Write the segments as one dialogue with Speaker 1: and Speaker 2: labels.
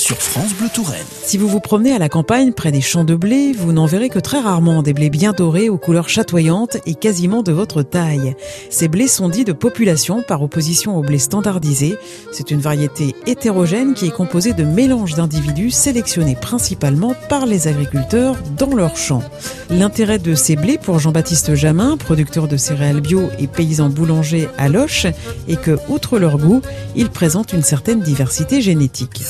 Speaker 1: sur France Bleu Touraine.
Speaker 2: Si vous vous promenez à la campagne près des champs de blé, vous n'en verrez que très rarement des blés bien dorés aux couleurs chatoyantes et quasiment de votre taille. Ces blés sont dits de population par opposition aux blés standardisés. C'est une variété hétérogène qui est composée de mélanges d'individus sélectionnés principalement par les agriculteurs dans leurs champs. L'intérêt de ces blés pour Jean-Baptiste Jamin, producteur de céréales bio et paysan boulanger à Loche, est que, outre leur goût, ils présentent une certaine diversité génétique.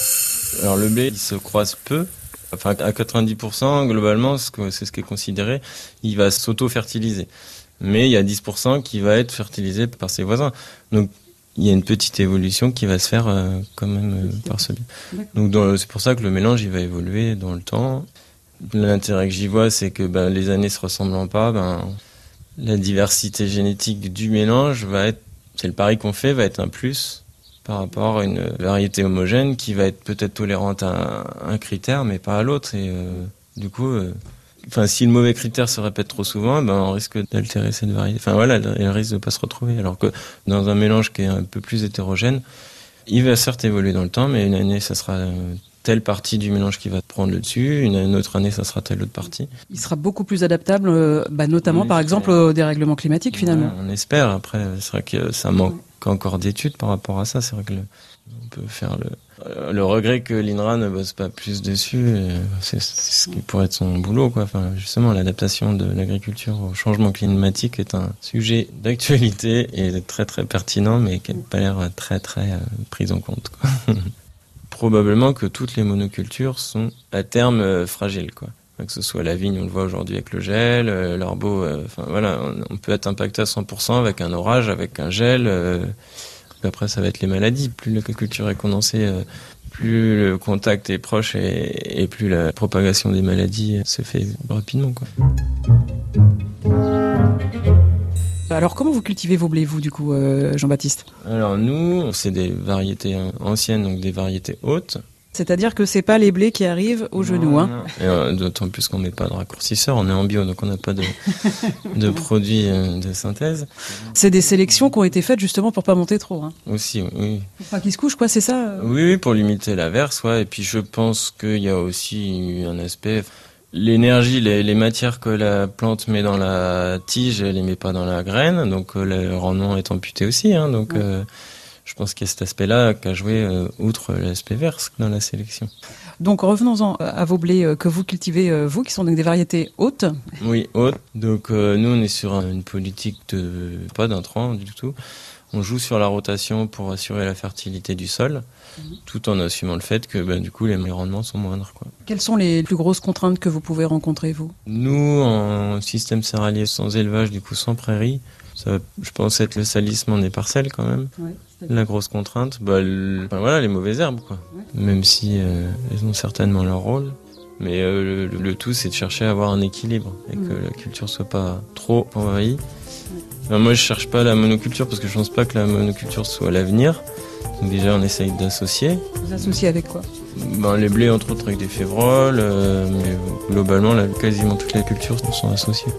Speaker 3: Alors le blé, il se croise peu. Enfin, à 90%, globalement, c'est ce qui est considéré, il va s'auto-fertiliser. Mais il y a 10% qui va être fertilisé par ses voisins. Donc, il y a une petite évolution qui va se faire euh, quand même euh, par ce blé. Donc, c'est pour ça que le mélange, il va évoluer dans le temps. L'intérêt que j'y vois, c'est que ben, les années se ressemblant pas, ben, la diversité génétique du mélange va être, c'est le pari qu'on fait, va être un plus par rapport à une variété homogène qui va être peut-être tolérante à un, critère mais pas à l'autre. Et euh, du coup euh, si le mauvais critère se répète trop souvent ben on risque d'altérer cette variété. Enfin voilà elle risque de pas se retrouver. Alors que dans un mélange qui est un peu plus hétérogène il va certes évoluer dans le temps mais une année ça sera euh, telle partie du mélange qui va prendre le dessus, une, autre année ça sera telle autre partie.
Speaker 2: Il sera beaucoup plus adaptable, bah, notamment par exemple au dérèglement climatique finalement.
Speaker 3: on espère, après c'est vrai que ça manque encore d'études par rapport à ça. C'est vrai que on peut faire le, le regret que l'INRA ne bosse pas plus dessus. C'est ce qui pourrait être son boulot, quoi. Enfin, justement, l'adaptation de l'agriculture au changement climatique est un sujet d'actualité et très très pertinent, mais qui n'a pas l'air très très euh, pris en compte. Quoi. Probablement que toutes les monocultures sont à terme euh, fragiles, quoi que ce soit la vigne, on le voit aujourd'hui avec le gel, euh, l'arbo, euh, enfin voilà, on, peut être impacté à 100% avec un orage, avec un gel. Euh, après, ça va être les maladies. Plus l'agriculture est condensée, plus le contact est proche et, plus la propagation des maladies se fait rapidement. Quoi.
Speaker 2: Alors comment vous cultivez vos blés, vous, du coup, Jean-Baptiste?
Speaker 3: Alors nous, c'est des variétés anciennes, donc des variétés hautes.
Speaker 2: C'est-à-dire que c'est pas les blés qui arrivent au genou. Hein?
Speaker 3: Euh, d'autant plus qu'on met pas de raccourcisseur, on est en bio, donc on n'a pas de, de produits euh, de synthèse.
Speaker 2: C'est des sélections qui ont été faites justement pour pas monter trop. Hein?
Speaker 3: Aussi, oui.
Speaker 2: Pour pas qu'ils se couchent, quoi, c'est ça?
Speaker 3: Euh oui, oui, pour limiter la verse, ouais. Et puis je pense qu'il y a aussi un aspect l'énergie, les, matières que la plante met dans la tige, elle les met pas dans la graine, donc le rendement est amputé aussi. Hein, donc je pense qu'il y a cet aspect-là qu'a joué euh, outre l'aspect verse dans la sélection.
Speaker 2: Donc revenons-en à vos blés euh, que vous cultivez, euh, vous, qui sont donc des variétés hautes.
Speaker 3: Oui, hautes. Donc nous, on est sur une politique de pas d'intrants du tout. On joue sur la rotation pour assurer la fertilité du sol, mhm. tout en assumant le fait que ben, du coup les rendements sont moindres. Quoi.
Speaker 2: Quelles sont les plus grosses contraintes que vous pouvez rencontrer, vous?
Speaker 3: Nous, en système céréalier sans élevage, du coup sans prairie, ça je pense être le salissement des parcelles quand même. la grosse contrainte, bah, voilà, les mauvaises herbes, quoi. Même si euh, elles ont certainement leur rôle. Mais euh, le, tout, c'est de chercher à avoir un équilibre et que la culture soit pas trop envahie. Moi, je cherche pas la monoculture parce que je pense pas que la monoculture soit l'avenir. Donc déjà, on essaye d'associer.
Speaker 2: Vous associez avec quoi?
Speaker 3: Ben, Les blés, entre autres, avec des févroles. Euh, mais globalement, là, quasiment toutes les cultures sont associées.